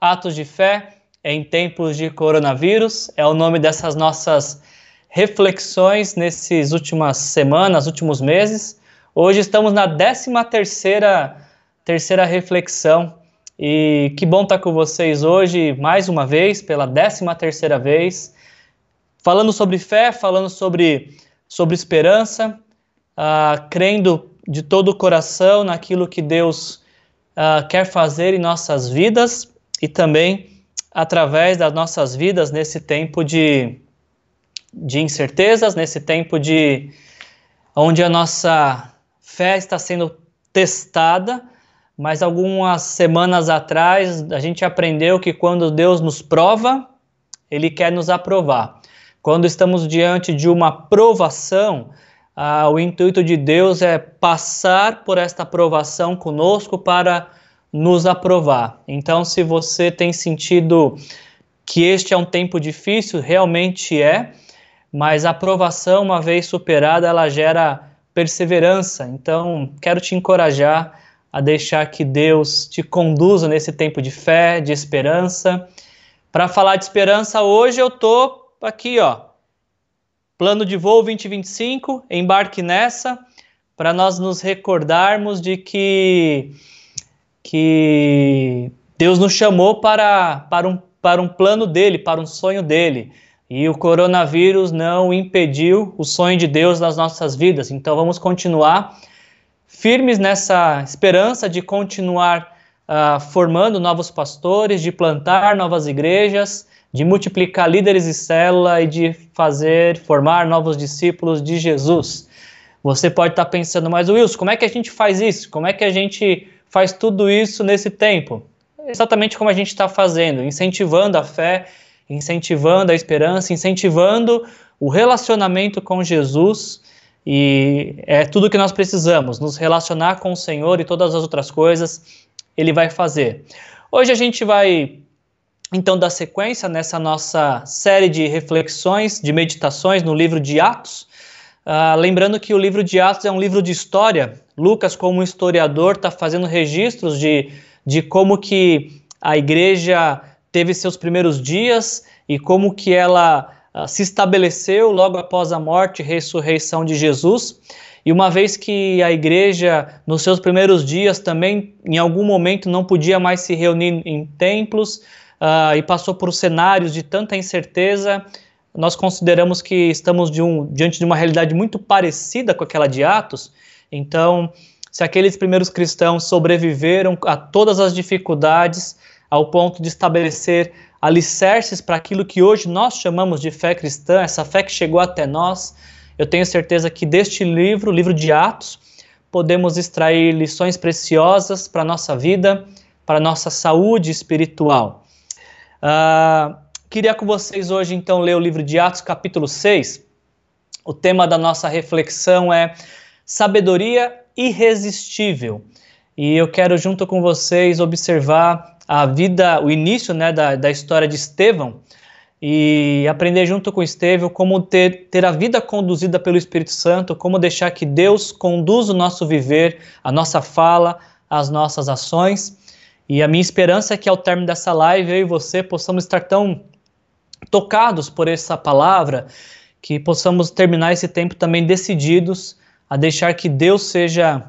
Atos de Fé em Tempos de Coronavírus. É o nome dessas nossas reflexões nesses últimas semanas, últimos meses. Hoje estamos na 13 terceira, terceira reflexão e que bom estar com vocês hoje mais uma vez, pela 13 terceira vez, falando sobre fé, falando sobre, sobre esperança, uh, crendo de todo o coração naquilo que Deus uh, quer fazer em nossas vidas e também através das nossas vidas nesse tempo de, de incertezas, nesse tempo de onde a nossa fé está sendo testada, mas algumas semanas atrás a gente aprendeu que quando Deus nos prova, Ele quer nos aprovar. Quando estamos diante de uma provação, ah, o intuito de Deus é passar por esta aprovação conosco para nos aprovar. Então, se você tem sentido que este é um tempo difícil, realmente é, mas a aprovação, uma vez superada, ela gera perseverança. Então, quero te encorajar a deixar que Deus te conduza nesse tempo de fé, de esperança. Para falar de esperança, hoje eu tô aqui, ó, Plano de voo 2025, embarque nessa, para nós nos recordarmos de que, que Deus nos chamou para, para, um, para um plano dele, para um sonho dele. E o coronavírus não impediu o sonho de Deus nas nossas vidas. Então vamos continuar firmes nessa esperança de continuar uh, formando novos pastores, de plantar novas igrejas, de multiplicar líderes de célula e de fazer, formar novos discípulos de Jesus. Você pode estar pensando, mas Wilson, como é que a gente faz isso? Como é que a gente faz tudo isso nesse tempo? Exatamente como a gente está fazendo, incentivando a fé, incentivando a esperança, incentivando o relacionamento com Jesus. E é tudo que nós precisamos, nos relacionar com o Senhor e todas as outras coisas Ele vai fazer. Hoje a gente vai então dar sequência nessa nossa série de reflexões, de meditações no livro de Atos. Uh, lembrando que o livro de Atos é um livro de história. Lucas, como historiador, está fazendo registros de, de como que a igreja teve seus primeiros dias e como que ela uh, se estabeleceu logo após a morte e ressurreição de Jesus. E uma vez que a igreja, nos seus primeiros dias, também em algum momento não podia mais se reunir em templos, uh, e passou por cenários de tanta incerteza, nós consideramos que estamos de um, diante de uma realidade muito parecida com aquela de Atos. Então, se aqueles primeiros cristãos sobreviveram a todas as dificuldades, ao ponto de estabelecer alicerces para aquilo que hoje nós chamamos de fé cristã, essa fé que chegou até nós, eu tenho certeza que deste livro, o livro de Atos, podemos extrair lições preciosas para a nossa vida, para a nossa saúde espiritual. Uh, queria com vocês hoje, então, ler o livro de Atos, capítulo 6. O tema da nossa reflexão é Sabedoria Irresistível. E eu quero, junto com vocês, observar a vida, o início né, da, da história de Estevão e aprender junto com Estevão como ter, ter a vida conduzida pelo Espírito Santo, como deixar que Deus conduza o nosso viver, a nossa fala, as nossas ações. E a minha esperança é que ao término dessa live eu e você possamos estar tão tocados por essa palavra que possamos terminar esse tempo também decididos a deixar que Deus seja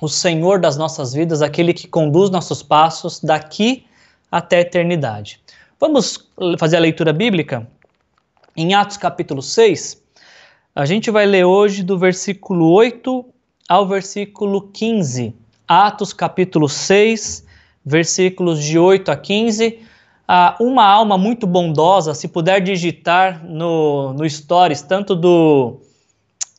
o Senhor das nossas vidas, aquele que conduz nossos passos daqui até a eternidade. Vamos fazer a leitura bíblica? Em Atos capítulo 6, a gente vai ler hoje do versículo 8 ao versículo 15. Atos capítulo 6, versículos de 8 a 15. Ah, uma alma muito bondosa, se puder digitar no, no Stories, tanto do,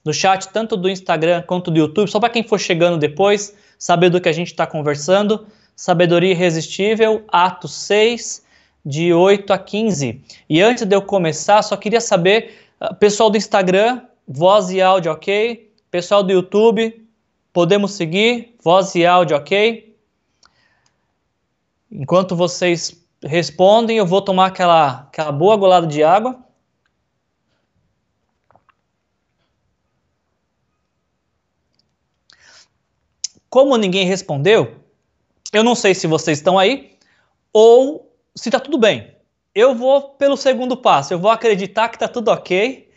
do chat, tanto do Instagram quanto do YouTube, só para quem for chegando depois, saber do que a gente está conversando. Sabedoria Irresistível, Atos 6, de 8 a 15. E antes de eu começar, só queria saber, ah, pessoal do Instagram, voz e áudio ok? Pessoal do YouTube, podemos seguir? Voz e áudio ok? Enquanto vocês respondem, eu vou tomar aquela, aquela boa golada de água. Como ninguém respondeu, eu não sei se vocês estão aí ou se está tudo bem. Eu vou pelo segundo passo, eu vou acreditar que está tudo ok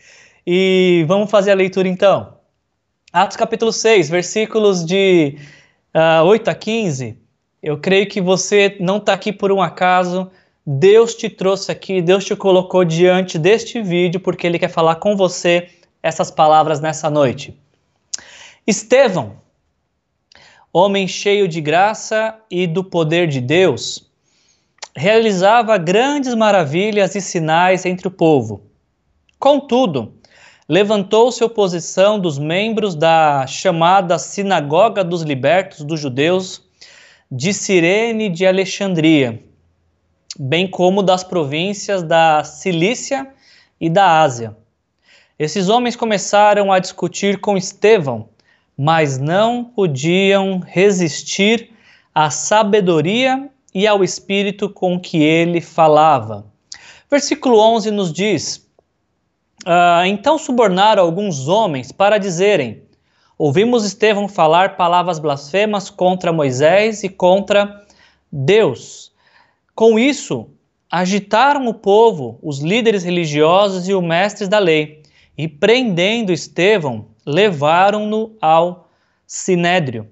e vamos fazer a leitura então. Atos capítulo 6, versículos de uh, ah, 8 a 15. Eu creio que você não está aqui por um acaso. Deus te trouxe aqui, Deus te colocou diante deste vídeo porque Ele quer falar com você essas palavras nessa noite. Estevão, homem cheio de graça e do poder de Deus, realizava grandes maravilhas e sinais entre o povo. Contudo, levantou-se oposição dos membros da chamada Sinagoga dos Libertos dos Judeus de Cirene de Alexandria, bem como das províncias da Cilícia e da Ásia. Esses homens começaram a discutir com Estevão, mas não podiam resistir à sabedoria e ao espírito com que ele falava. Versículo 11 nos diz: Uh, então subornaram alguns homens para dizerem: Ouvimos Estevão falar palavras blasfemas contra Moisés e contra Deus. Com isso, agitaram o povo, os líderes religiosos e os mestres da lei, e prendendo Estevão, levaram-no ao sinédrio.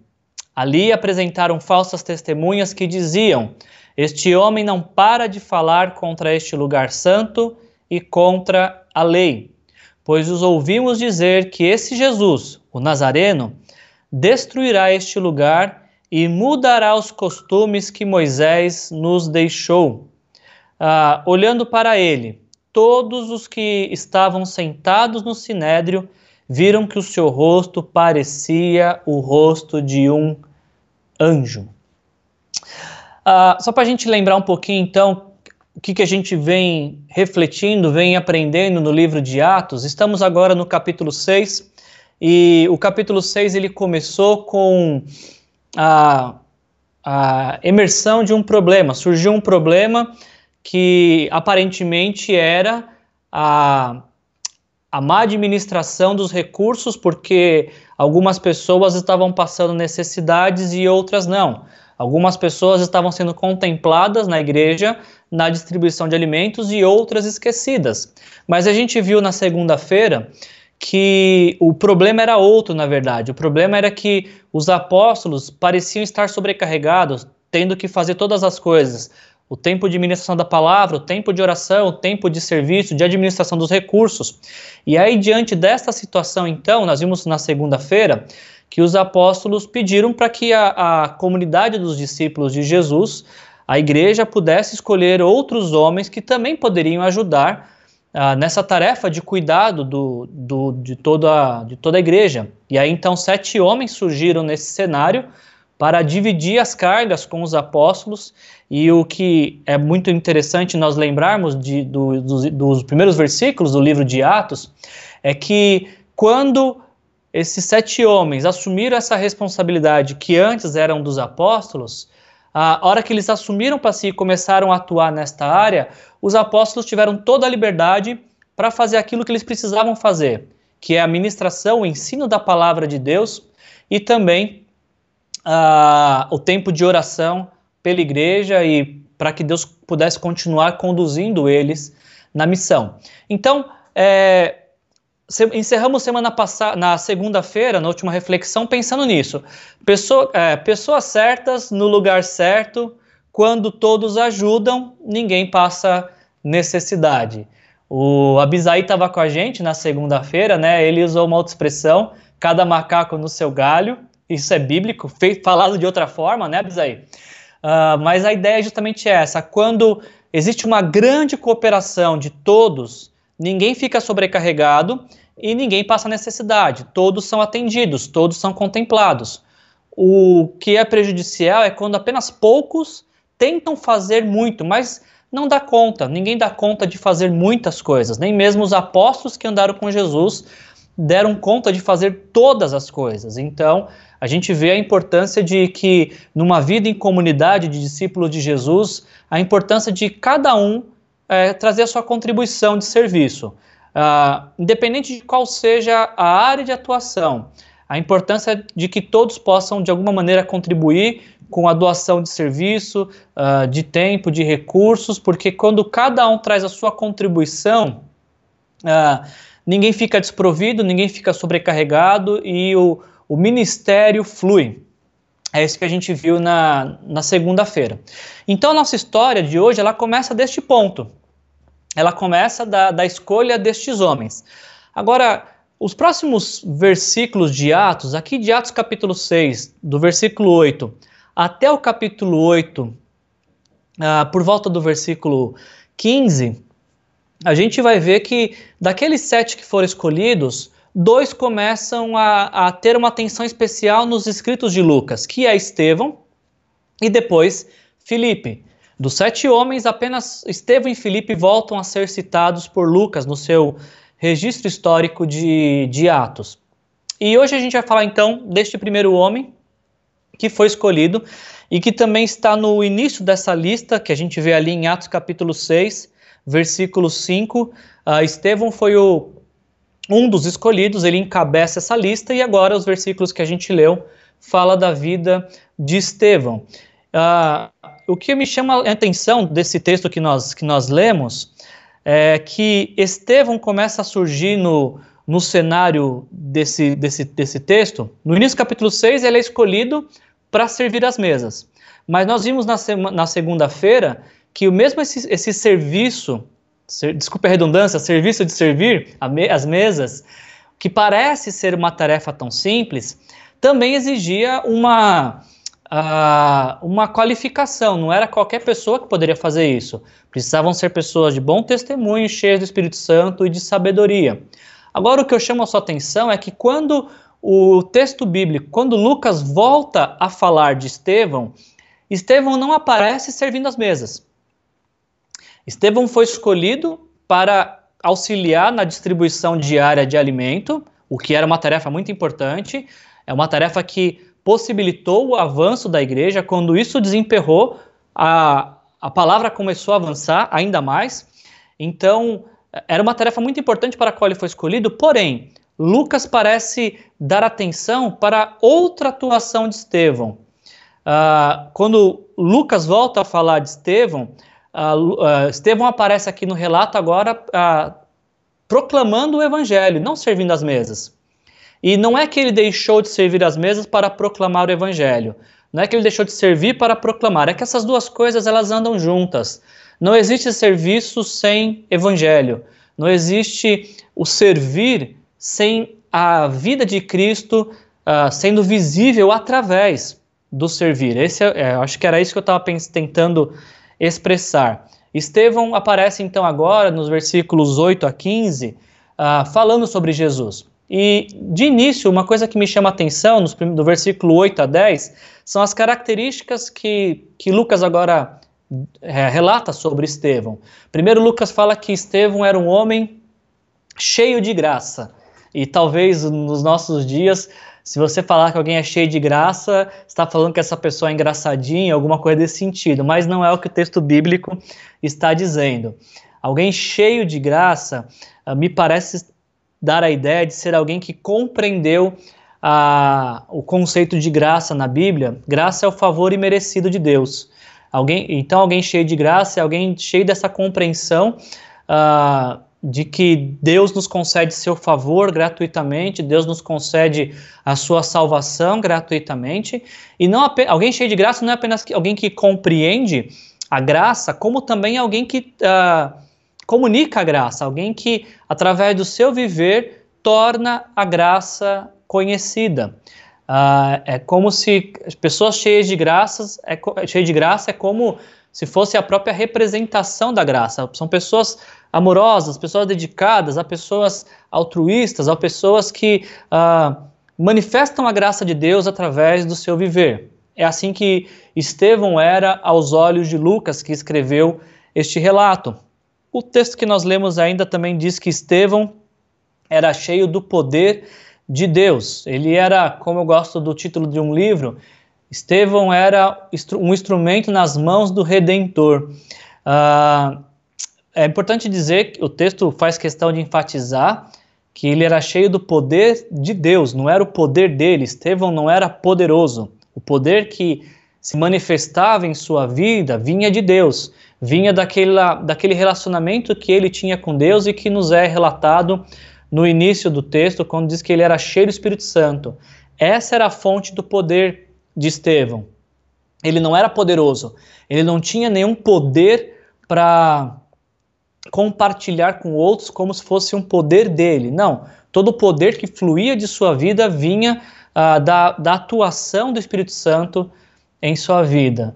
Ali apresentaram falsas testemunhas que diziam: Este homem não para de falar contra este lugar santo e contra a lei, pois os ouvimos dizer que esse Jesus, o Nazareno, destruirá este lugar e mudará os costumes que Moisés nos deixou. Ah, olhando para ele, todos os que estavam sentados no sinédrio viram que o seu rosto parecia o rosto de um anjo. Ah, só para a gente lembrar um pouquinho, então, o que, que a gente vem refletindo, vem aprendendo no livro de Atos. Estamos agora no capítulo 6 e o capítulo 6 ele começou com a, a emersão de um problema. Surgiu um problema que aparentemente era a, a má administração dos recursos, porque algumas pessoas estavam passando necessidades e outras não. Algumas pessoas estavam sendo contempladas na igreja na distribuição de alimentos e outras esquecidas. Mas a gente viu na segunda-feira que o problema era outro, na verdade. O problema era que os apóstolos pareciam estar sobrecarregados, tendo que fazer todas as coisas. O tempo de ministração da palavra, o tempo de oração, o tempo de serviço, de administração dos recursos. E aí, diante desta situação, então, nós vimos na segunda-feira que os apóstolos pediram para que a, a comunidade dos discípulos de Jesus, a igreja, pudesse escolher outros homens que também poderiam ajudar uh, nessa tarefa de cuidado do, do, de, toda, de toda a igreja. E aí então sete homens surgiram nesse cenário para dividir as cargas com os apóstolos. E o que é muito interessante nós lembrarmos de, do, dos, dos primeiros versículos do livro de Atos é que quando esses sete homens assumiram essa responsabilidade que antes eram dos apóstolos, a hora que eles assumiram para si e começaram a atuar nesta área, os apóstolos tiveram toda a liberdade para fazer aquilo que eles precisavam fazer, que é a ministração, o ensino da palavra de Deus e também uh, o tempo de oração pela igreja e para que Deus pudesse continuar conduzindo eles na missão. Então, é, encerramos semana passada, na segunda-feira, na última reflexão, pensando nisso. Pessoa, é, pessoas certas no lugar certo, quando todos ajudam, ninguém passa necessidade. O Abisai estava com a gente na segunda-feira, né? Ele usou uma outra expressão, cada macaco no seu galho. Isso é bíblico, falado de outra forma, né, Abisai? Uh, mas a ideia é justamente essa: quando existe uma grande cooperação de todos ninguém fica sobrecarregado e ninguém passa necessidade. Todos são atendidos, todos são contemplados. O que é prejudicial é quando apenas poucos tentam fazer muito, mas não dá conta. Ninguém dá conta de fazer muitas coisas. Nem mesmo os apóstolos que andaram com Jesus deram conta de fazer todas as coisas. Então, a gente vê a importância de que, numa vida em comunidade de discípulos de Jesus, a importância de cada um é, trazer a sua contribuição de serviço. Uh, independente de qual seja a área de atuação, a importância de que todos possam, de alguma maneira, contribuir com a doação de serviço, uh, de tempo, de recursos, porque quando cada um traz a sua contribuição, uh, ninguém fica desprovido, ninguém fica sobrecarregado e o, o ministério flui. É isso que a gente viu na, na segunda-feira. Então, a nossa história de hoje ela começa deste ponto. Ela começa da, da escolha destes homens. Agora, os próximos versículos de Atos, aqui de Atos capítulo 6, do versículo 8 até o capítulo 8, ah, por volta do versículo 15, a gente vai ver que daqueles sete que foram escolhidos, dois começam a, a ter uma atenção especial nos escritos de Lucas, que é Estevão e depois Filipe. Dos sete homens, apenas Estevão e Filipe voltam a ser citados por Lucas no seu registro histórico de, de Atos. E hoje a gente vai falar então deste primeiro homem que foi escolhido e que também está no início dessa lista que a gente vê ali em Atos capítulo 6, versículo 5. Uh, Estevão foi o um dos escolhidos, ele encabeça essa lista, e agora os versículos que a gente leu fala da vida de Estevão. Uh, o que me chama a atenção desse texto que nós, que nós lemos é que Estevão começa a surgir no, no cenário desse, desse, desse texto. No início do capítulo 6, ele é escolhido para servir as mesas. Mas nós vimos na, na segunda-feira que o mesmo esse, esse serviço ser, desculpe a redundância, serviço de servir as mesas, que parece ser uma tarefa tão simples, também exigia uma, uh, uma qualificação, não era qualquer pessoa que poderia fazer isso. Precisavam ser pessoas de bom testemunho, cheias do Espírito Santo e de sabedoria. Agora, o que eu chamo a sua atenção é que quando o texto bíblico, quando Lucas volta a falar de Estevão, Estevão não aparece servindo as mesas. Estevão foi escolhido para auxiliar na distribuição diária de alimento, o que era uma tarefa muito importante, é uma tarefa que possibilitou o avanço da igreja. Quando isso desemperrou, a, a palavra começou a avançar ainda mais. Então, era uma tarefa muito importante para a qual ele foi escolhido, porém, Lucas parece dar atenção para outra atuação de Estevão. Uh, quando Lucas volta a falar de Estevão, Estevão aparece aqui no relato agora proclamando o evangelho, não servindo as mesas. E não é que ele deixou de servir as mesas para proclamar o evangelho. Não é que ele deixou de servir para proclamar. É que essas duas coisas elas andam juntas. Não existe serviço sem evangelho. Não existe o servir sem a vida de Cristo uh, sendo visível através do servir. Esse é, é, acho que era isso que eu estava tentando expressar. Estevão aparece então agora nos versículos 8 a 15, uh, ah, falando sobre Jesus. E de início, uma coisa que me chama a atenção, nos, do versículo 8 a 10, são as características que, que Lucas agora é, relata sobre Estevão. Primeiro, Lucas fala que Estevão era um homem cheio de graça. E talvez nos nossos dias se você falar que alguém é cheio de graça, está falando que essa pessoa é engraçadinha, alguma coisa desse sentido, mas não é o que o texto bíblico está dizendo. Alguém cheio de graça uh, me parece dar a ideia de ser alguém que compreendeu uh, o conceito de graça na Bíblia. Graça é o favor imerecido de Deus. Alguém, então, alguém cheio de graça é alguém cheio dessa compreensão uh, de que Deus nos concede seu favor gratuitamente, Deus nos concede a sua salvação gratuitamente, e não alguém cheio de graça não é apenas alguém que compreende a graça, como também alguém que uh, comunica a graça, alguém que, através do seu viver, torna a graça conhecida. Uh, é como se pessoas cheias de graças, é, cheias de graça é como se fosse a própria representação da graça. São pessoas amorosas, pessoas dedicadas, a pessoas altruístas, a pessoas que uh, manifestam a graça de Deus através do seu viver. É assim que Estevão era aos olhos de Lucas, que escreveu este relato. O texto que nós lemos ainda também diz que Estevão era cheio do poder de Deus. Ele era, como eu gosto do título de um livro, Estevão era um instrumento nas mãos do Redentor. Uh, é importante dizer que o texto faz questão de enfatizar que ele era cheio do poder de Deus, não era o poder dele. Estevão não era poderoso. O poder que se manifestava em sua vida vinha de Deus, vinha daquela, daquele relacionamento que ele tinha com Deus e que nos é relatado no início do texto, quando diz que ele era cheio do Espírito Santo. Essa era a fonte do poder de Estevão. Ele não era poderoso, ele não tinha nenhum poder para compartilhar com outros como se fosse um poder dele. Não, todo o poder que fluía de sua vida vinha ah, da, da atuação do Espírito Santo em sua vida.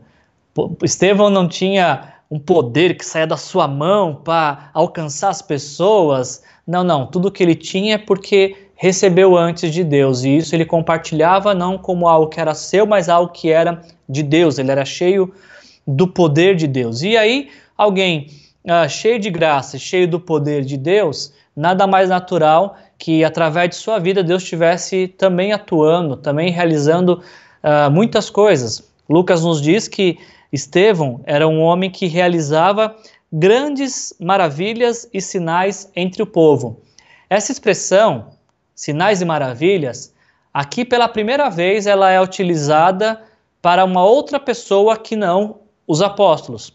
Estevão não tinha um poder que saia da sua mão para alcançar as pessoas. Não, não. Tudo que ele tinha é porque recebeu antes de Deus. E isso ele compartilhava não como algo que era seu, mas algo que era de Deus. Ele era cheio do poder de Deus. E aí, alguém uh, cheio de graça, cheio do poder de Deus, nada mais natural que através de sua vida Deus estivesse também atuando, também realizando uh, muitas coisas. Lucas nos diz que Estevão era um homem que realizava grandes maravilhas e sinais entre o povo. Essa expressão, sinais e maravilhas, aqui pela primeira vez ela é utilizada para uma outra pessoa que não os apóstolos.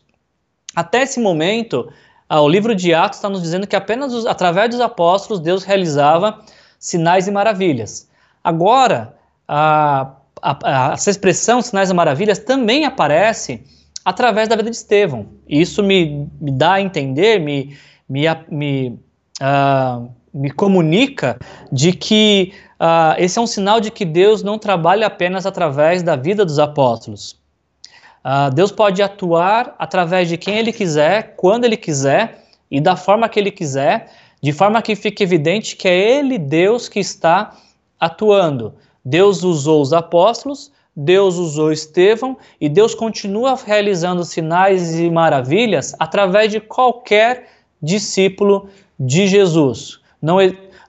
Até esse momento, ah, o livro de Atos está nos dizendo que apenas os, através dos apóstolos Deus realizava sinais e maravilhas. Agora, a, a, essa expressão sinais e maravilhas também aparece através da vida de Estevão. Isso me, me dá a entender, me, me, me, uh, me comunica de que uh, esse é um sinal de que Deus não trabalha apenas através da vida dos apóstolos. Uh, Deus pode atuar através de quem Ele quiser, quando Ele quiser e da forma que Ele quiser, de forma que fique evidente que é Ele, Deus, que está atuando. Deus usou os apóstolos, Deus usou Estevão e Deus continua realizando sinais e maravilhas através de qualquer discípulo de Jesus. Não,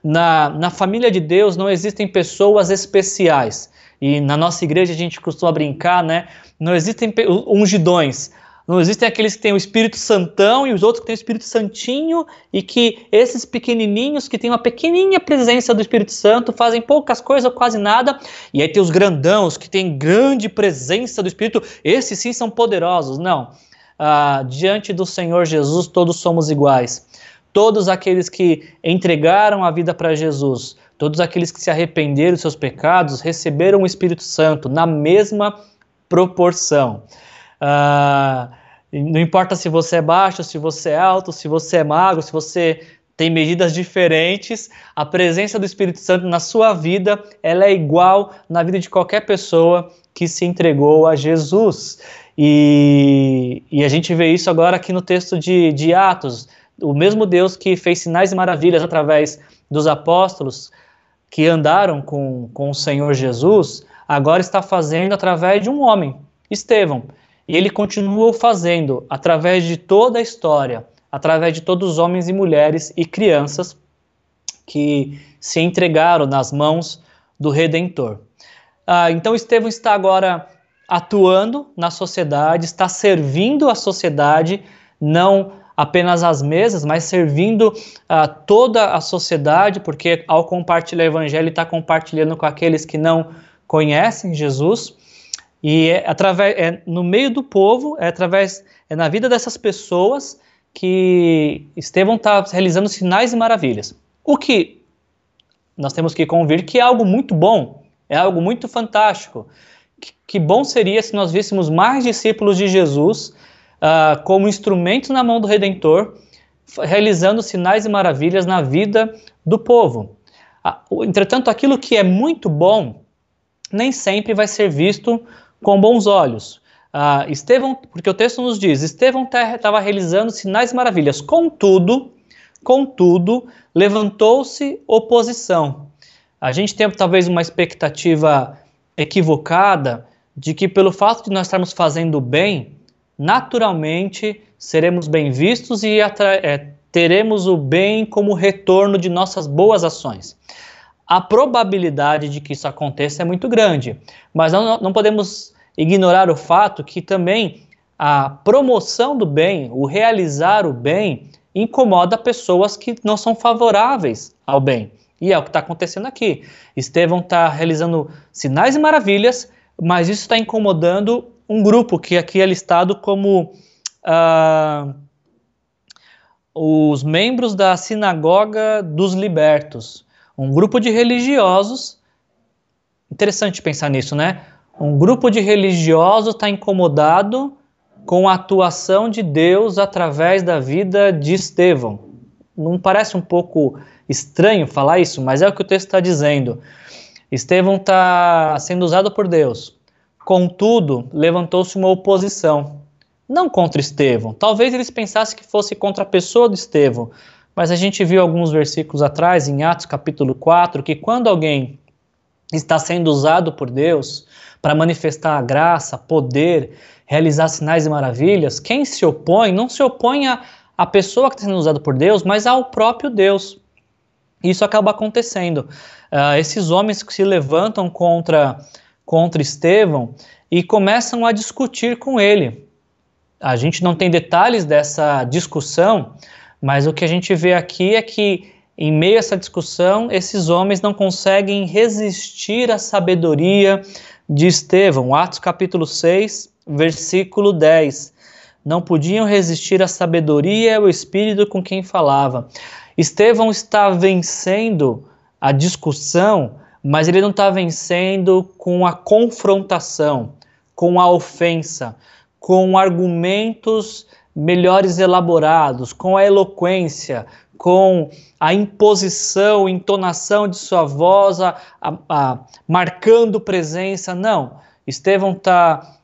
na, na família de Deus não existem pessoas especiais. E na nossa igreja a gente costuma brincar, né? Não existem ungidões. Não existem aqueles que têm o Espírito Santão e os outros que têm o Espírito Santinho, e que esses pequenininhos que têm uma pequenininha presença do Espírito Santo fazem poucas coisas ou quase nada, e aí tem os grandãos que têm grande presença do Espírito, esses sim são poderosos. Não. Ah, diante do Senhor Jesus, todos somos iguais. Todos aqueles que entregaram a vida para Jesus, todos aqueles que se arrependeram dos seus pecados, receberam o Espírito Santo na mesma proporção. Uh, não importa se você é baixo, se você é alto, se você é magro, se você tem medidas diferentes, a presença do Espírito Santo na sua vida, ela é igual na vida de qualquer pessoa que se entregou a Jesus. E, e a gente vê isso agora aqui no texto de, de Atos. O mesmo Deus que fez sinais e maravilhas através dos apóstolos que andaram com, com o Senhor Jesus, agora está fazendo através de um homem, Estevão. E ele continuou fazendo através de toda a história, através de todos os homens e mulheres e crianças que se entregaram nas mãos do Redentor. Ah, então Estevão está agora atuando na sociedade, está servindo a sociedade, não apenas às mesas, mas servindo a toda a sociedade, porque ao compartilhar o evangelho está compartilhando com aqueles que não conhecem Jesus. E é através, é no meio do povo, é através, é na vida dessas pessoas que Estevão está realizando sinais e maravilhas. O que nós temos que convir que é algo muito bom, é algo muito fantástico. Que, que bom seria se nós víssemos mais discípulos de Jesus uh, como instrumentos na mão do Redentor, realizando sinais e maravilhas na vida do povo. Uh, entretanto, aquilo que é muito bom nem sempre vai ser visto com bons olhos. Uh, Estevão, porque o texto nos diz, Estevão estava realizando sinais e maravilhas, contudo, contudo, levantou-se oposição. A gente tem talvez uma expectativa equivocada de que pelo fato de nós estarmos fazendo bem, naturalmente seremos bem vistos e é, teremos o bem como retorno de nossas boas ações. A probabilidade de que isso aconteça é muito grande, mas não, não podemos ignorar o fato que também a promoção do bem, o realizar o bem, incomoda pessoas que não são favoráveis ao bem. E é o que está acontecendo aqui. Estevão está realizando sinais e maravilhas, mas isso está incomodando um grupo que aqui é listado como uh, os membros da Sinagoga dos Libertos, um grupo de religiosos. Interessante pensar nisso, né? Um grupo de religiosos está incomodado com a atuação de Deus através da vida de Estevão. Não parece um pouco estranho falar isso, mas é o que o texto está dizendo. Estevão está sendo usado por Deus. Contudo, levantou-se uma oposição não contra Estevão. Talvez eles pensassem que fosse contra a pessoa de Estevão, mas a gente viu alguns versículos atrás, em Atos capítulo 4, que quando alguém está sendo usado por Deus para manifestar a graça, poder, realizar sinais e maravilhas, quem se opõe não se opõe à, à pessoa que está sendo usada por Deus, mas ao próprio Deus. Isso acaba acontecendo. Uh, esses homens que se levantam contra, contra Estevão e começam a discutir com ele. A gente não tem detalhes dessa discussão, mas o que a gente vê aqui é que, em meio a essa discussão, esses homens não conseguem resistir à sabedoria de Estevão. Atos capítulo 6, versículo 10. Não podiam resistir à sabedoria e ao espírito com quem falava. Estevão está vencendo a discussão, mas ele não está vencendo com a confrontação, com a ofensa, com argumentos melhores elaborados, com a eloquência, com a imposição, entonação de sua voz, a, a, a marcando presença. Não, Estevão está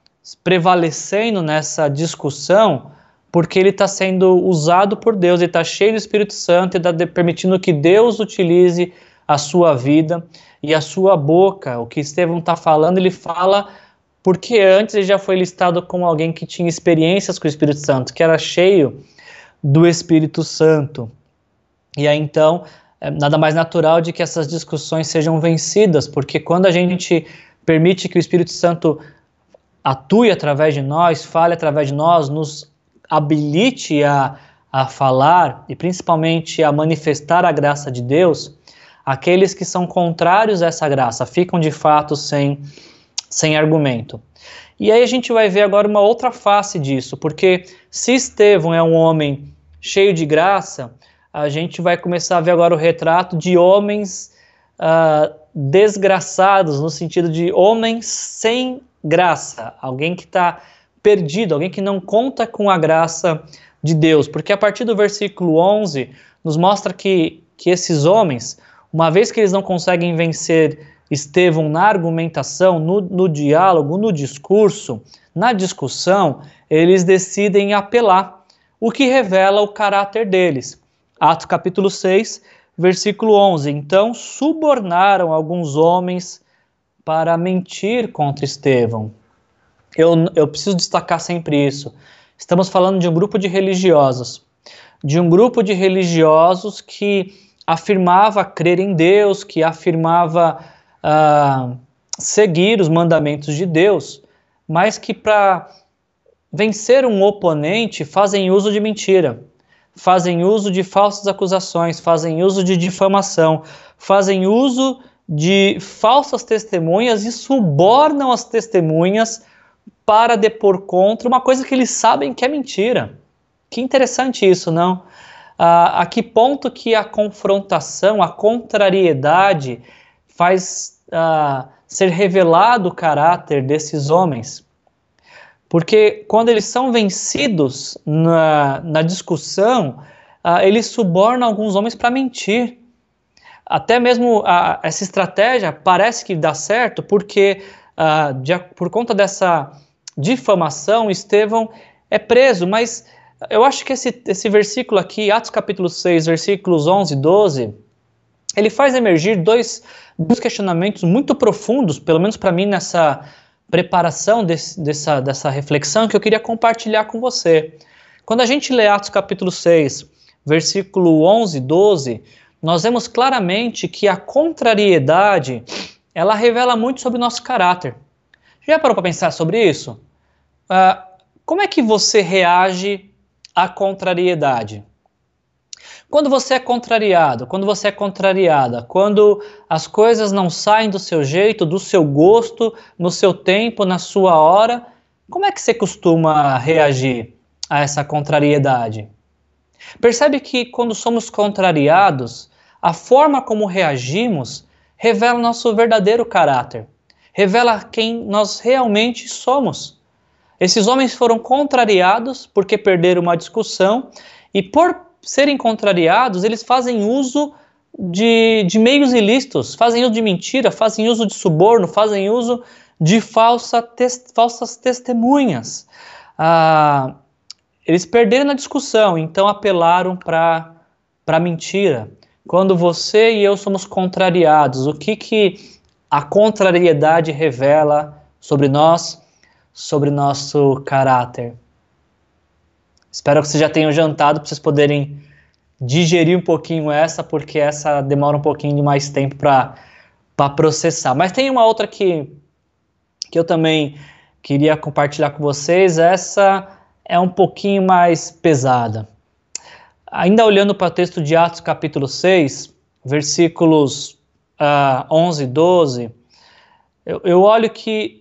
prevalecendo nessa discussão porque ele está sendo usado por Deus, ele está cheio do Espírito Santo e está permitindo que Deus utilize a sua vida e a sua boca. O que Estevão está falando, ele fala porque antes ele já foi listado como alguém que tinha experiências com o Espírito Santo, que era cheio do Espírito Santo. E aí então, é nada mais natural de que essas discussões sejam vencidas, porque quando a gente permite que o Espírito Santo atue através de nós, fale através de nós, nos habilite a, a falar e principalmente a manifestar a graça de Deus, aqueles que são contrários a essa graça ficam de fato sem sem argumento. E aí a gente vai ver agora uma outra face disso, porque se Estevão é um homem cheio de graça, a gente vai começar a ver agora o retrato de homens uh, desgraçados, no sentido de homens sem graça, alguém que está perdido, alguém que não conta com a graça de Deus, porque a partir do versículo 11 nos mostra que, que esses homens, uma vez que eles não conseguem vencer Estevão na argumentação, no, no diálogo, no discurso, na discussão, eles decidem apelar, o que revela o caráter deles. Atos capítulo 6, versículo 11. Então subornaram alguns homens para mentir contra Estevão. Eu, eu preciso destacar sempre isso. Estamos falando de um grupo de religiosos, de um grupo de religiosos que afirmava crer em Deus, que afirmava uh, seguir os mandamentos de Deus, mas que para vencer um oponente fazem uso de mentira, fazem uso de falsas acusações, fazem uso de difamação, fazem uso de falsas testemunhas e subornam as testemunhas para depor contra uma coisa que eles sabem que é mentira. Que interessante isso, não? Ah, a que ponto que a confrontação, a contrariedade faz uh, ser revelado o caráter desses homens. Porque quando eles são vencidos na, na discussão, uh, eles subornam alguns homens para mentir. Até mesmo essa estratégia parece que dá certo, porque de, por conta dessa difamação, Estevão é preso, mas eu acho que esse, esse versículo aqui, Atos capítulo 6, versículos 11 e 12, ele faz emergir dois, dois questionamentos muito profundos, pelo menos para mim, nessa preparação desse, dessa, dessa reflexão, que eu queria compartilhar com você. Quando a gente lê Atos capítulo 6, versículo 11 e 12, nós vemos claramente que a contrariedade ela revela muito sobre o nosso caráter. Já parou para pensar sobre isso? Uh, como é que você reage à contrariedade? Quando você é contrariado, quando você é contrariada, quando as coisas não saem do seu jeito, do seu gosto, no seu tempo, na sua hora, como é que você costuma reagir a essa contrariedade? Percebe que quando somos contrariados, a forma como reagimos revela nosso verdadeiro caráter, revela quem nós realmente somos. Esses homens foram contrariados porque perderam uma discussão e, por serem contrariados, eles fazem uso de, de meios ilícitos, fazem uso de mentira, fazem uso de suborno, fazem uso de falsa tes, falsas testemunhas. Ah, eles perderam na discussão, então apelaram para a mentira. Quando você e eu somos contrariados, o que, que a contrariedade revela sobre nós, sobre nosso caráter? Espero que vocês já tenham jantado para vocês poderem digerir um pouquinho essa, porque essa demora um pouquinho de mais tempo para processar. Mas tem uma outra que, que eu também queria compartilhar com vocês. Essa é um pouquinho mais pesada. Ainda olhando para o texto de Atos, capítulo 6, versículos uh, 11 e 12, eu, eu olho que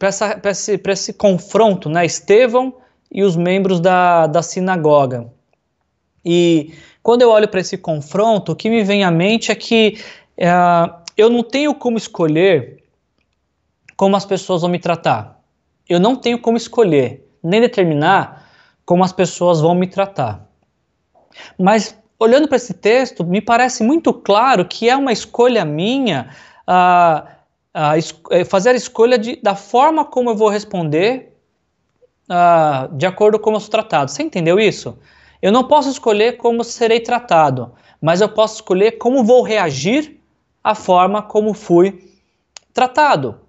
para esse, esse confronto, né, Estevão e os membros da, da sinagoga. E quando eu olho para esse confronto, o que me vem à mente é que uh, eu não tenho como escolher como as pessoas vão me tratar. Eu não tenho como escolher, nem determinar como as pessoas vão me tratar. Mas olhando para esse texto, me parece muito claro que é uma escolha minha uh, uh, fazer a escolha de, da forma como eu vou responder uh, de acordo com como eu sou tratado. Você entendeu isso? Eu não posso escolher como serei tratado, mas eu posso escolher como vou reagir à forma como fui tratado.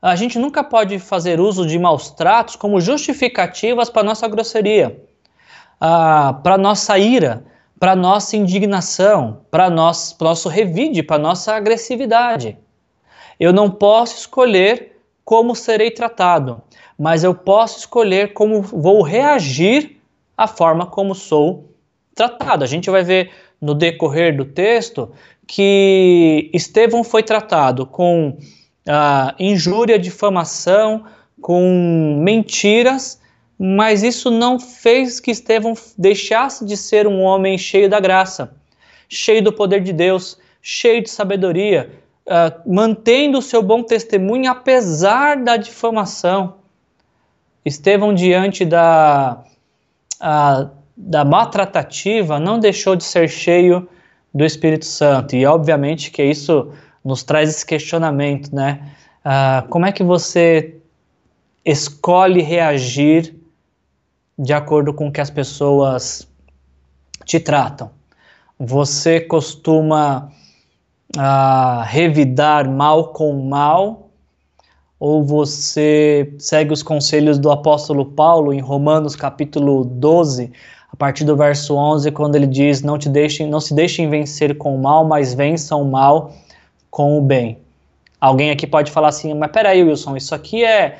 A gente nunca pode fazer uso de maus tratos como justificativas para nossa grosseria, ah, para nossa ira, para nossa indignação, para nosso, nosso revide, para nossa agressividade. Eu não posso escolher como serei tratado, mas eu posso escolher como vou reagir a forma como sou tratado. A gente vai ver no decorrer do texto que Estevão foi tratado com ah, injúria, difamação, com mentiras, mas isso não fez que Estevão deixasse de ser um homem cheio da graça, cheio do poder de Deus, cheio de sabedoria, ah, mantendo o seu bom testemunho apesar da difamação. Estevão, diante da, a, da maltratativa não deixou de ser cheio do Espírito Santo. E obviamente que isso nos traz esse questionamento, né? Ah, como é que você escolhe reagir de acordo com o que as pessoas te tratam? Você costuma ah, revidar mal com mal ou você segue os conselhos do apóstolo Paulo em Romanos capítulo 12, a partir do verso 11, quando ele diz: "Não te deixem, não se deixem vencer com o mal, mas vençam o mal com o bem". Alguém aqui pode falar assim: "Mas peraí, Wilson, isso aqui é,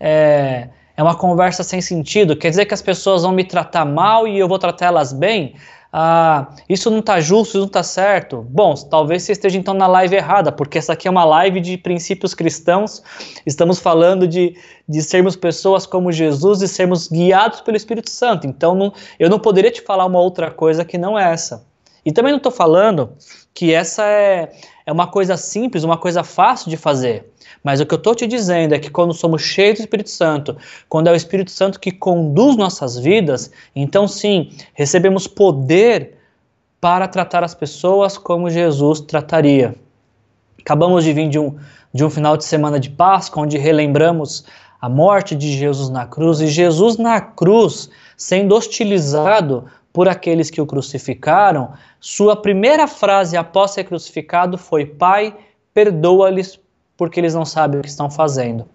é é uma conversa sem sentido. Quer dizer que as pessoas vão me tratar mal e eu vou tratar elas bem? Ah, isso não está justo, isso não está certo. Bom, talvez você esteja então na live errada, porque essa aqui é uma live de princípios cristãos. Estamos falando de, de sermos pessoas como Jesus e sermos guiados pelo Espírito Santo. Então, não, eu não poderia te falar uma outra coisa que não é essa. E também não estou falando que essa é, é uma coisa simples, uma coisa fácil de fazer. Mas o que eu estou te dizendo é que quando somos cheios do Espírito Santo, quando é o Espírito Santo que conduz nossas vidas, então sim, recebemos poder para tratar as pessoas como Jesus trataria. Acabamos de vir de um, de um final de semana de Páscoa, onde relembramos a morte de Jesus na cruz, e Jesus na cruz, sendo hostilizado por aqueles que o crucificaram, sua primeira frase após ser crucificado foi: Pai, perdoa-lhes porque eles não sabem o que estão fazendo.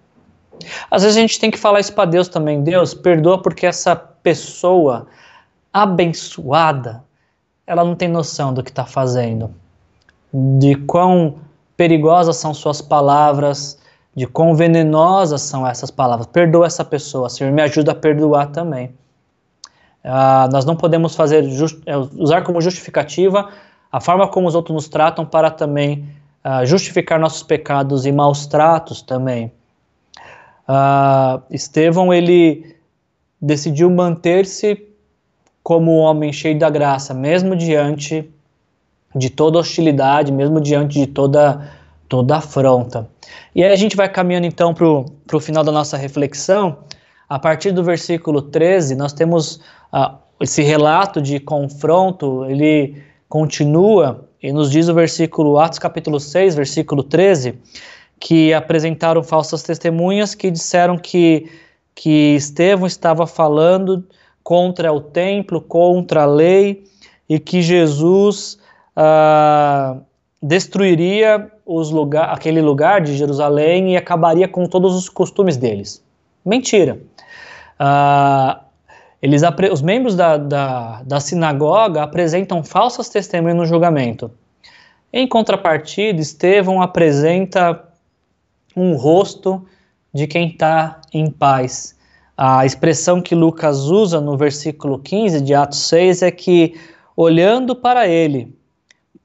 Às vezes a gente tem que falar isso para Deus também. Deus, perdoa porque essa pessoa abençoada, ela não tem noção do que está fazendo, de quão perigosas são suas palavras, de quão venenosas são essas palavras. Perdoa essa pessoa, Senhor, me ajuda a perdoar também. Uh, nós não podemos fazer é, usar como justificativa a forma como os outros nos tratam para também uh, justificar nossos pecados e maus tratos também. Uh, Estevão ele decidiu manter-se como um homem cheio da graça, mesmo diante de toda hostilidade, mesmo diante de toda toda afronta. E aí a gente vai caminhando então para o final da nossa reflexão. A partir do versículo 13, nós temos uh, esse relato de confronto, ele continua e nos diz o versículo, Atos capítulo 6, versículo 13, que apresentaram falsas testemunhas que disseram que, que Estevão estava falando contra o templo, contra a lei, e que Jesus ah, destruiria lugar, aquele lugar de Jerusalém e acabaria com todos os costumes deles. Mentira. Ah, eles, os membros da, da, da sinagoga apresentam falsas testemunhas no julgamento. Em contrapartida, Estevão apresenta um rosto de quem está em paz. A expressão que Lucas usa no versículo 15 de Atos 6 é que, olhando para ele,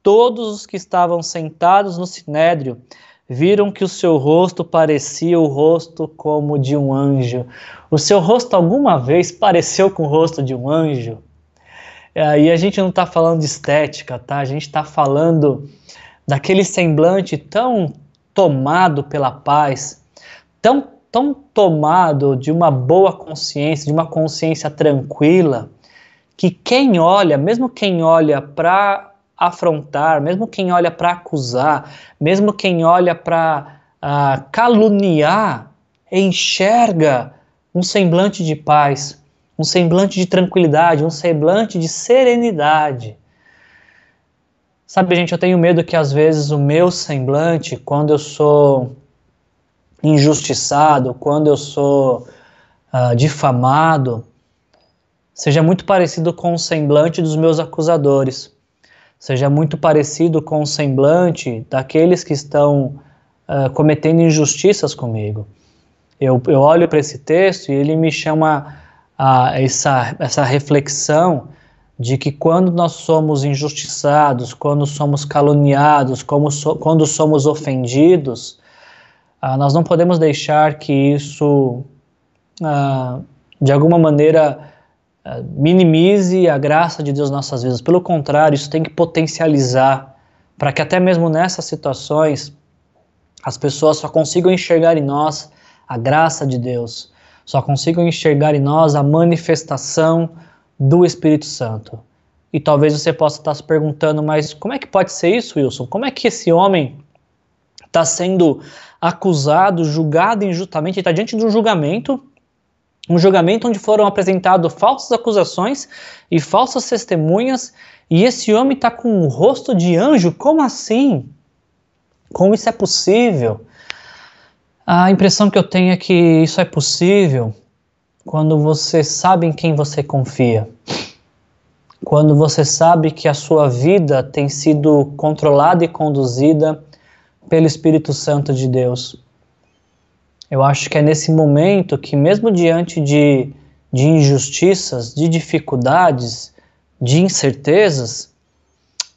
todos os que estavam sentados no sinédrio viram que o seu rosto parecia o rosto como de um anjo. O seu rosto alguma vez pareceu com o rosto de um anjo? É, e a gente não está falando de estética, tá? A gente está falando daquele semblante tão tomado pela paz, tão, tão tomado de uma boa consciência, de uma consciência tranquila, que quem olha, mesmo quem olha para afrontar, mesmo quem olha para acusar, mesmo quem olha para uh, caluniar, enxerga um semblante de paz, um semblante de tranquilidade, um semblante de serenidade. Sabe, gente, eu tenho medo que às vezes o meu semblante, quando eu sou injustiçado, quando eu sou uh, difamado, seja muito parecido com o semblante dos meus acusadores seja muito parecido com o semblante daqueles que estão uh, cometendo injustiças comigo. Eu, eu olho para esse texto e ele me chama a essa, essa reflexão de que quando nós somos injustiçados, quando somos caluniados, so, quando somos ofendidos, uh, nós não podemos deixar que isso, uh, de alguma maneira, minimize a graça de Deus nas nossas vidas. Pelo contrário, isso tem que potencializar para que até mesmo nessas situações as pessoas só consigam enxergar em nós a graça de Deus, só consigam enxergar em nós a manifestação do Espírito Santo. E talvez você possa estar se perguntando, mas como é que pode ser isso, Wilson? Como é que esse homem está sendo acusado, julgado injustamente, está diante de um julgamento um julgamento onde foram apresentadas falsas acusações e falsas testemunhas, e esse homem está com o rosto de anjo. Como assim? Como isso é possível? A impressão que eu tenho é que isso é possível quando você sabe em quem você confia. Quando você sabe que a sua vida tem sido controlada e conduzida pelo Espírito Santo de Deus. Eu acho que é nesse momento que, mesmo diante de, de injustiças, de dificuldades, de incertezas,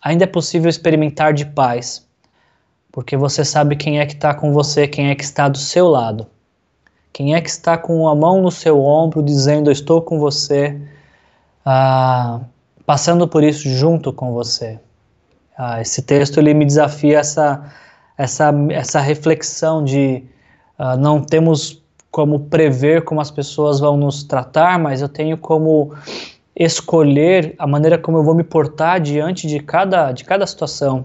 ainda é possível experimentar de paz, porque você sabe quem é que está com você, quem é que está do seu lado, quem é que está com a mão no seu ombro dizendo: estou com você, ah, passando por isso junto com você. Ah, esse texto ele me desafia essa, essa, essa reflexão de Uh, não temos como prever como as pessoas vão nos tratar, mas eu tenho como escolher a maneira como eu vou me portar diante de cada, de cada situação.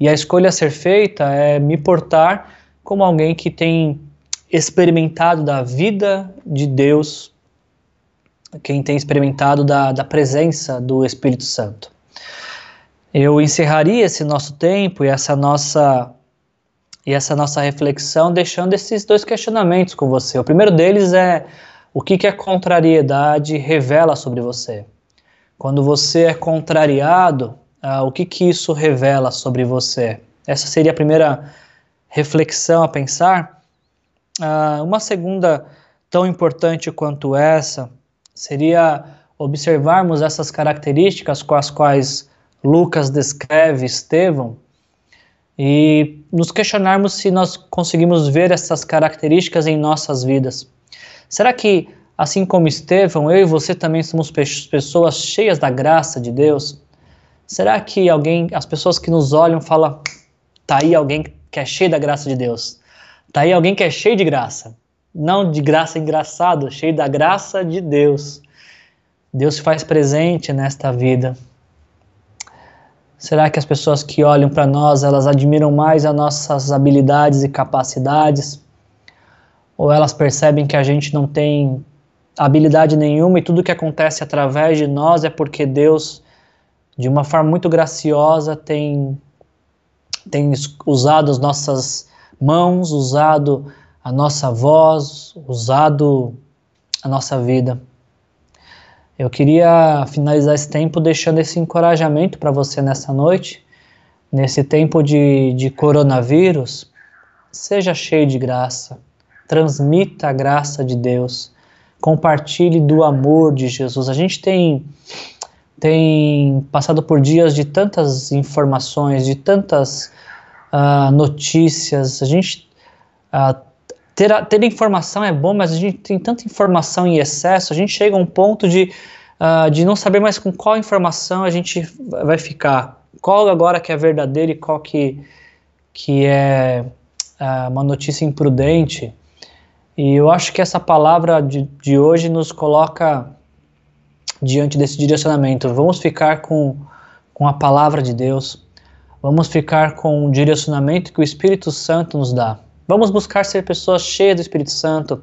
E a escolha a ser feita é me portar como alguém que tem experimentado da vida de Deus, quem tem experimentado da, da presença do Espírito Santo. Eu encerraria esse nosso tempo e essa nossa e essa nossa reflexão deixando esses dois questionamentos com você. O primeiro deles é o que, que a contrariedade revela sobre você. Quando você é contrariado, uh, o que, que isso revela sobre você? Essa seria a primeira reflexão a pensar. Uh, uma segunda, tão importante quanto essa, seria observarmos essas características com as quais Lucas descreve Estevão e nos questionarmos se nós conseguimos ver essas características em nossas vidas. Será que, assim como Estevão, eu e você também somos pessoas cheias da graça de Deus? Será que alguém, as pessoas que nos olham, falam, tá aí alguém que é cheio da graça de Deus? Tá aí alguém que é cheio de graça? Não de graça engraçado, cheio da graça de Deus. Deus se faz presente nesta vida. Será que as pessoas que olham para nós, elas admiram mais as nossas habilidades e capacidades? Ou elas percebem que a gente não tem habilidade nenhuma e tudo que acontece através de nós é porque Deus, de uma forma muito graciosa, tem, tem usado as nossas mãos, usado a nossa voz, usado a nossa vida. Eu queria finalizar esse tempo deixando esse encorajamento para você nessa noite, nesse tempo de, de coronavírus. Seja cheio de graça, transmita a graça de Deus, compartilhe do amor de Jesus. A gente tem, tem passado por dias de tantas informações, de tantas uh, notícias. A gente uh, ter, ter informação é bom, mas a gente tem tanta informação em excesso, a gente chega a um ponto de, uh, de não saber mais com qual informação a gente vai ficar. Qual agora que é verdadeira e qual que, que é uh, uma notícia imprudente. E eu acho que essa palavra de, de hoje nos coloca diante desse direcionamento. Vamos ficar com, com a palavra de Deus, vamos ficar com o direcionamento que o Espírito Santo nos dá. Vamos buscar ser pessoas cheias do Espírito Santo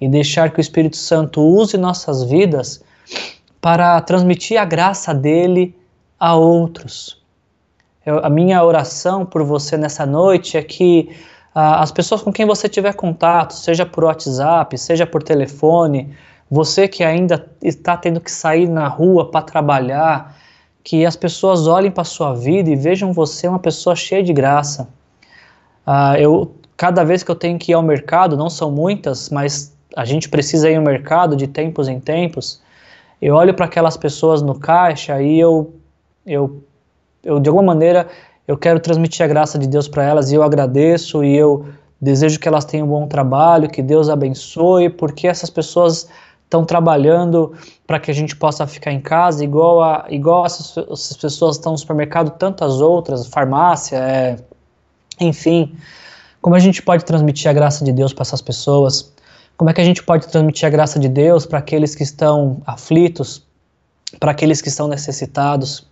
e deixar que o Espírito Santo use nossas vidas para transmitir a graça dele a outros. Eu, a minha oração por você nessa noite é que ah, as pessoas com quem você tiver contato, seja por WhatsApp, seja por telefone, você que ainda está tendo que sair na rua para trabalhar, que as pessoas olhem para sua vida e vejam você uma pessoa cheia de graça. Ah, eu cada vez que eu tenho que ir ao mercado, não são muitas, mas a gente precisa ir ao mercado de tempos em tempos, eu olho para aquelas pessoas no caixa e eu, eu, eu, de alguma maneira, eu quero transmitir a graça de Deus para elas e eu agradeço e eu desejo que elas tenham um bom trabalho, que Deus abençoe, porque essas pessoas estão trabalhando para que a gente possa ficar em casa, igual, a, igual essas, essas pessoas estão no supermercado, tantas outras, farmácia, é, enfim. Como a gente pode transmitir a graça de Deus para essas pessoas? Como é que a gente pode transmitir a graça de Deus para aqueles que estão aflitos, para aqueles que estão necessitados?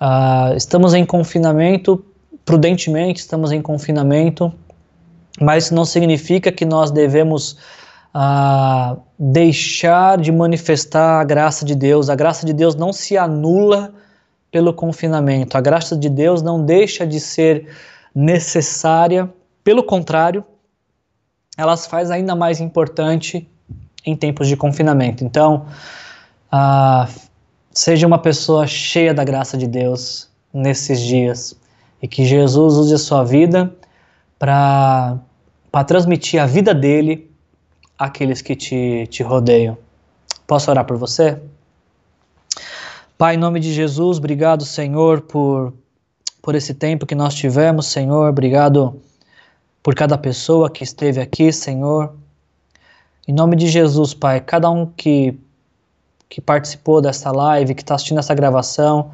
Uh, estamos em confinamento, prudentemente estamos em confinamento, mas isso não significa que nós devemos uh, deixar de manifestar a graça de Deus. A graça de Deus não se anula pelo confinamento. A graça de Deus não deixa de ser necessária pelo contrário, elas faz ainda mais importante em tempos de confinamento. Então, uh, seja uma pessoa cheia da graça de Deus nesses dias e que Jesus use a sua vida para transmitir a vida dele àqueles que te, te rodeiam. Posso orar por você? Pai, em nome de Jesus, obrigado, Senhor, por, por esse tempo que nós tivemos, Senhor. Obrigado por cada pessoa que esteve aqui, Senhor. Em nome de Jesus, Pai, cada um que, que participou dessa live, que está assistindo essa gravação,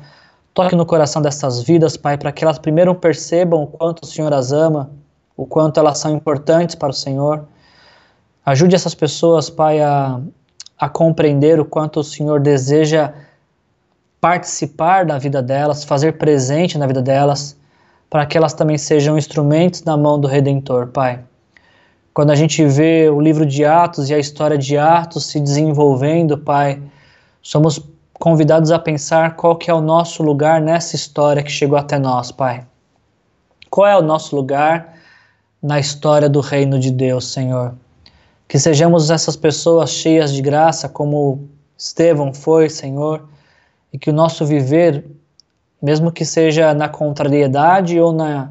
toque no coração dessas vidas, Pai, para que elas primeiro percebam o quanto o Senhor as ama, o quanto elas são importantes para o Senhor. Ajude essas pessoas, Pai, a, a compreender o quanto o Senhor deseja participar da vida delas, fazer presente na vida delas para que elas também sejam instrumentos na mão do Redentor, Pai. Quando a gente vê o livro de Atos e a história de Atos se desenvolvendo, Pai, somos convidados a pensar qual que é o nosso lugar nessa história que chegou até nós, Pai. Qual é o nosso lugar na história do reino de Deus, Senhor? Que sejamos essas pessoas cheias de graça, como Estevão foi, Senhor, e que o nosso viver mesmo que seja na contrariedade ou na,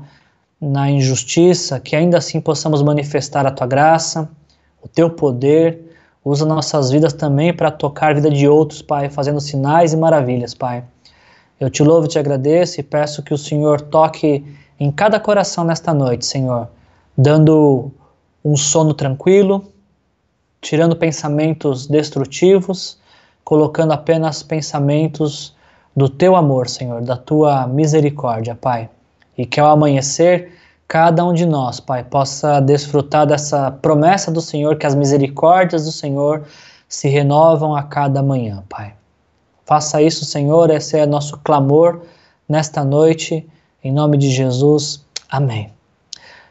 na injustiça, que ainda assim possamos manifestar a tua graça, o teu poder. Usa nossas vidas também para tocar a vida de outros, Pai, fazendo sinais e maravilhas, Pai. Eu te louvo e te agradeço e peço que o Senhor toque em cada coração nesta noite, Senhor, dando um sono tranquilo, tirando pensamentos destrutivos, colocando apenas pensamentos do teu amor, Senhor, da tua misericórdia, Pai. E que ao amanhecer, cada um de nós, Pai, possa desfrutar dessa promessa do Senhor, que as misericórdias do Senhor se renovam a cada manhã, Pai. Faça isso, Senhor, esse é nosso clamor nesta noite, em nome de Jesus. Amém.